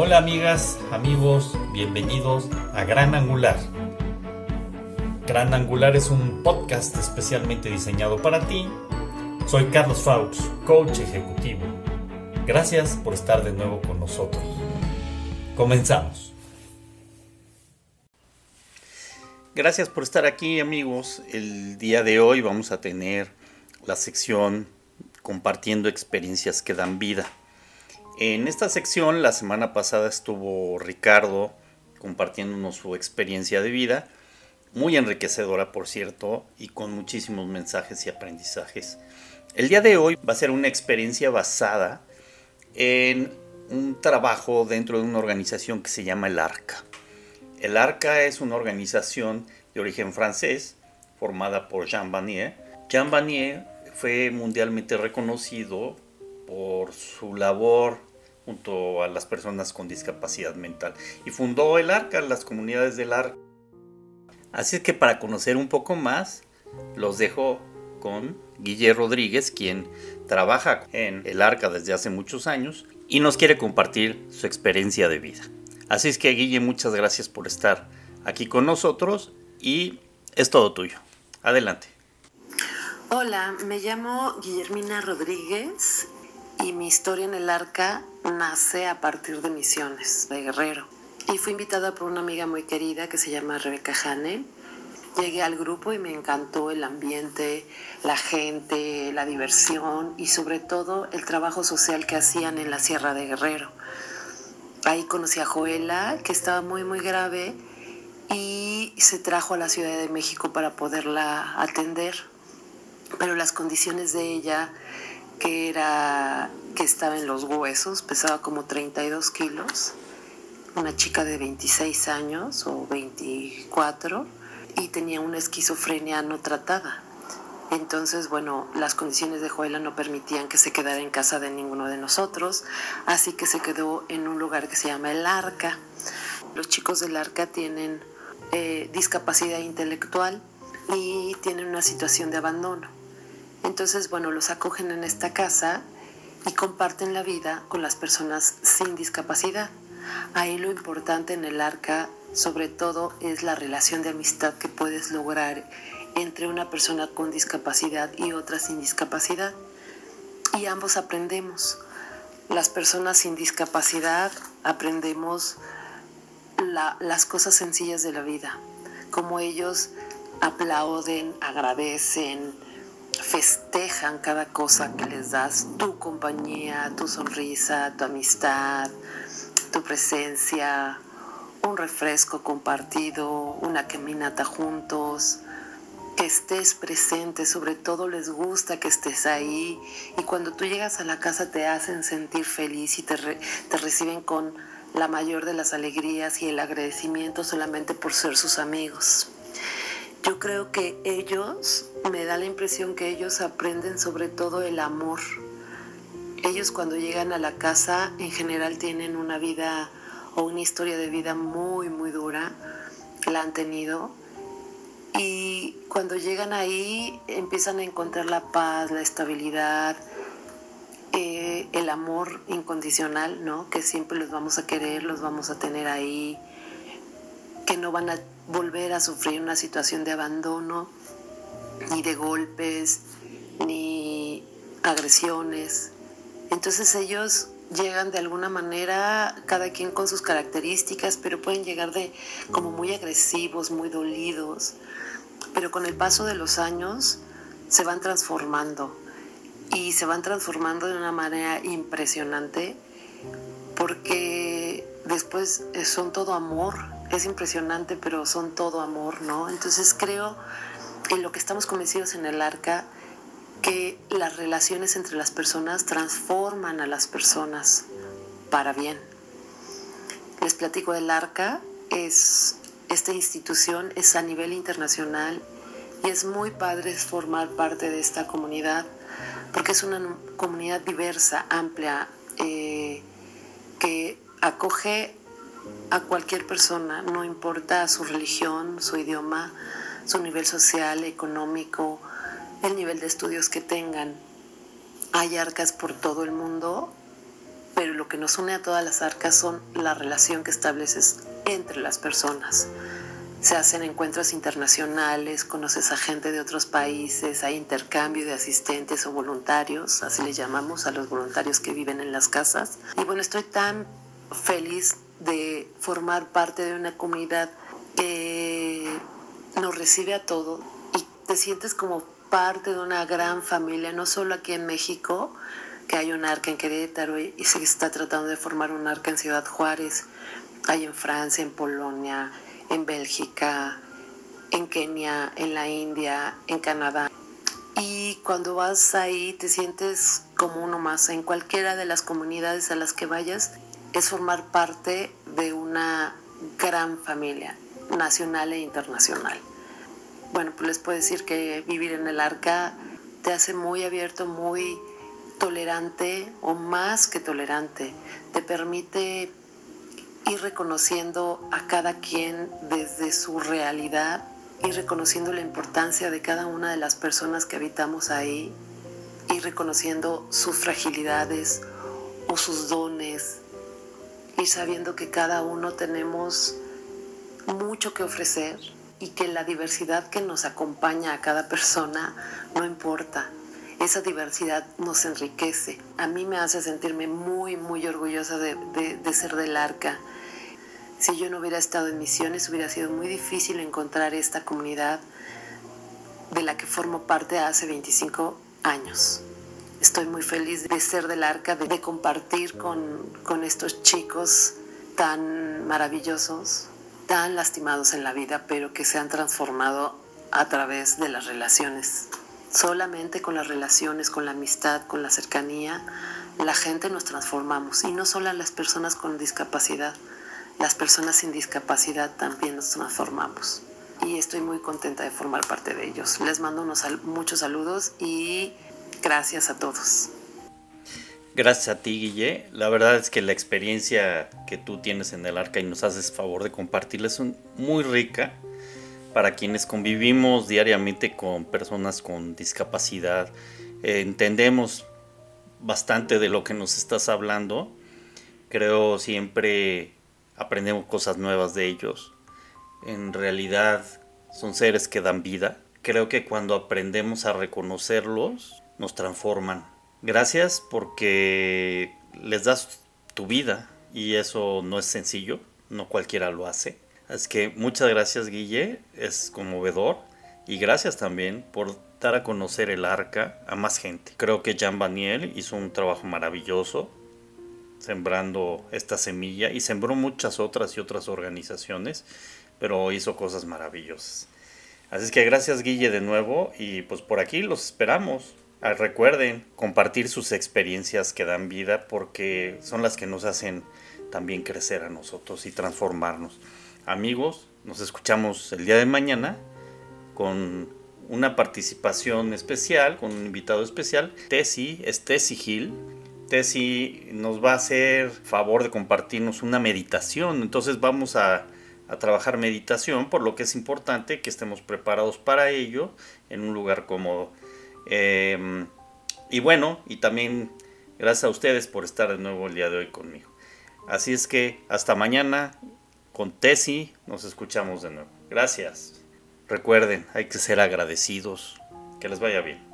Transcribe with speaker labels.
Speaker 1: Hola amigas, amigos, bienvenidos a Gran Angular. Gran Angular es un podcast especialmente diseñado para ti. Soy Carlos Faux, coach ejecutivo. Gracias por estar de nuevo con nosotros. Comenzamos. Gracias por estar aquí amigos. El día de hoy vamos a tener la sección compartiendo experiencias que dan vida. En esta sección la semana pasada estuvo Ricardo compartiéndonos su experiencia de vida, muy enriquecedora por cierto, y con muchísimos mensajes y aprendizajes. El día de hoy va a ser una experiencia basada en un trabajo dentro de una organización que se llama el ARCA. El ARCA es una organización de origen francés formada por Jean Vanier. Jean Vanier fue mundialmente reconocido por su labor junto a las personas con discapacidad mental y fundó el ARCA, las comunidades del ARCA. Así es que para conocer un poco más, los dejo con Guille Rodríguez, quien trabaja en el ARCA desde hace muchos años y nos quiere compartir su experiencia de vida. Así es que Guille, muchas gracias por estar aquí con nosotros y es todo tuyo. Adelante.
Speaker 2: Hola, me llamo Guillermina Rodríguez y mi historia en el arca nace a partir de misiones de Guerrero. Y fui invitada por una amiga muy querida que se llama Rebeca Jane. Llegué al grupo y me encantó el ambiente, la gente, la diversión y sobre todo el trabajo social que hacían en la Sierra de Guerrero. Ahí conocí a Joela, que estaba muy, muy grave y se trajo a la Ciudad de México para poderla atender. Pero las condiciones de ella que era que estaba en los huesos, pesaba como 32 kilos, una chica de 26 años o 24 y tenía una esquizofrenia no tratada. Entonces, bueno, las condiciones de Joela no permitían que se quedara en casa de ninguno de nosotros, así que se quedó en un lugar que se llama el Arca. Los chicos del Arca tienen eh, discapacidad intelectual y tienen una situación de abandono. Entonces, bueno, los acogen en esta casa y comparten la vida con las personas sin discapacidad. Ahí lo importante en el arca, sobre todo, es la relación de amistad que puedes lograr entre una persona con discapacidad y otra sin discapacidad. Y ambos aprendemos. Las personas sin discapacidad aprendemos las cosas sencillas de la vida, como ellos aplauden, agradecen, festejan cada cosa que les das, tu compañía, tu sonrisa, tu amistad, tu presencia, un refresco compartido, una caminata juntos, que estés presente, sobre todo les gusta que estés ahí y cuando tú llegas a la casa te hacen sentir feliz y te, te reciben con la mayor de las alegrías y el agradecimiento solamente por ser sus amigos. Yo creo que ellos, me da la impresión que ellos aprenden sobre todo el amor. Ellos cuando llegan a la casa en general tienen una vida o una historia de vida muy, muy dura, la han tenido. Y cuando llegan ahí empiezan a encontrar la paz, la estabilidad, eh, el amor incondicional, ¿no? Que siempre los vamos a querer, los vamos a tener ahí, que no van a volver a sufrir una situación de abandono, ni de golpes, ni agresiones. Entonces ellos llegan de alguna manera, cada quien con sus características, pero pueden llegar de como muy agresivos, muy dolidos. Pero con el paso de los años se van transformando y se van transformando de una manera impresionante porque después son todo amor, es impresionante, pero son todo amor, ¿no? Entonces creo en lo que estamos convencidos en el arca, que las relaciones entre las personas transforman a las personas para bien. Les platico del arca, es esta institución es a nivel internacional y es muy padre formar parte de esta comunidad porque es una comunidad diversa, amplia, eh, que acoge a cualquier persona, no importa su religión, su idioma, su nivel social, económico, el nivel de estudios que tengan. Hay arcas por todo el mundo pero lo que nos une a todas las arcas son la relación que estableces entre las personas. Se hacen encuentros internacionales, conoces a gente de otros países, hay intercambio de asistentes o voluntarios, así les llamamos a los voluntarios que viven en las casas. Y bueno, estoy tan feliz de formar parte de una comunidad que nos recibe a todos y te sientes como parte de una gran familia, no solo aquí en México, que hay un arca en Querétaro y, se está tratando de formar un arca en Ciudad Juárez, hay en Francia, en Polonia, en Bélgica, en Kenia, en la India, en Canadá. Y cuando vas ahí te sientes como uno más. En cualquiera de las comunidades a las que vayas es formar parte de una gran familia nacional e internacional. Bueno, pues les puedo decir que vivir en el arca te hace muy abierto, muy tolerante o más que tolerante. Te permite ir reconociendo a cada quien desde su realidad, ir reconociendo la importancia de cada una de las personas que habitamos ahí, ir reconociendo sus fragilidades o sus dones, ir sabiendo que cada uno tenemos mucho que ofrecer y que la diversidad que nos acompaña a cada persona no importa. Esa diversidad nos enriquece. A mí me hace sentirme muy, muy orgullosa de, de ser del arca. Si yo no hubiera estado en misiones, hubiera sido muy difícil encontrar esta comunidad de la que formo parte hace 25 años. Estoy muy feliz de ser del arca, de, compartir con, con estos chicos tan maravillosos, tan lastimados en la vida, pero que se han transformado a través de las relaciones. Solamente con las relaciones, con la amistad, con la cercanía, la gente nos transformamos. Y no solo las personas con discapacidad, las personas sin discapacidad también nos transformamos. Y estoy muy contenta de formar parte de ellos. Les mando unos muchos saludos y gracias a todos.
Speaker 1: Gracias a ti, Guille. La verdad es que la experiencia que tú tienes en el arca y nos haces favor de compartirla es muy rica para quienes convivimos diariamente con personas con discapacidad. Entendemos bastante de lo que nos estás hablando. Creo siempre aprendemos cosas nuevas de ellos. En realidad son seres que dan vida. Creo que cuando aprendemos a reconocerlos, nos transforman Gracias porque les das tu vida y eso no es sencillo, no cualquiera lo hace. Así que muchas gracias Guille, es conmovedor y gracias también por dar a conocer el arca a más gente. Creo que Jean Baniel hizo un trabajo maravilloso sembrando esta semilla y sembró muchas otras y otras organizaciones, pero hizo cosas maravillosas. Así que gracias Guille de nuevo y pues por aquí los esperamos. Ah, recuerden compartir sus experiencias que dan vida porque son las que nos hacen también crecer a nosotros y transformarnos. Amigos, nos escuchamos el día de mañana con una participación especial, con un invitado especial. Tessy, es Tessy Gil. Tessy nos va a hacer favor de compartirnos una meditación. Entonces vamos a, a trabajar meditación, por lo que es importante que estemos preparados para ello en un lugar cómodo. Em, y bueno, y también gracias a ustedes por estar de nuevo el día de hoy conmigo. Así es que hasta mañana con Tesi nos escuchamos de nuevo. Gracias. Recuerden, hay que ser agradecidos. Que les vaya bien.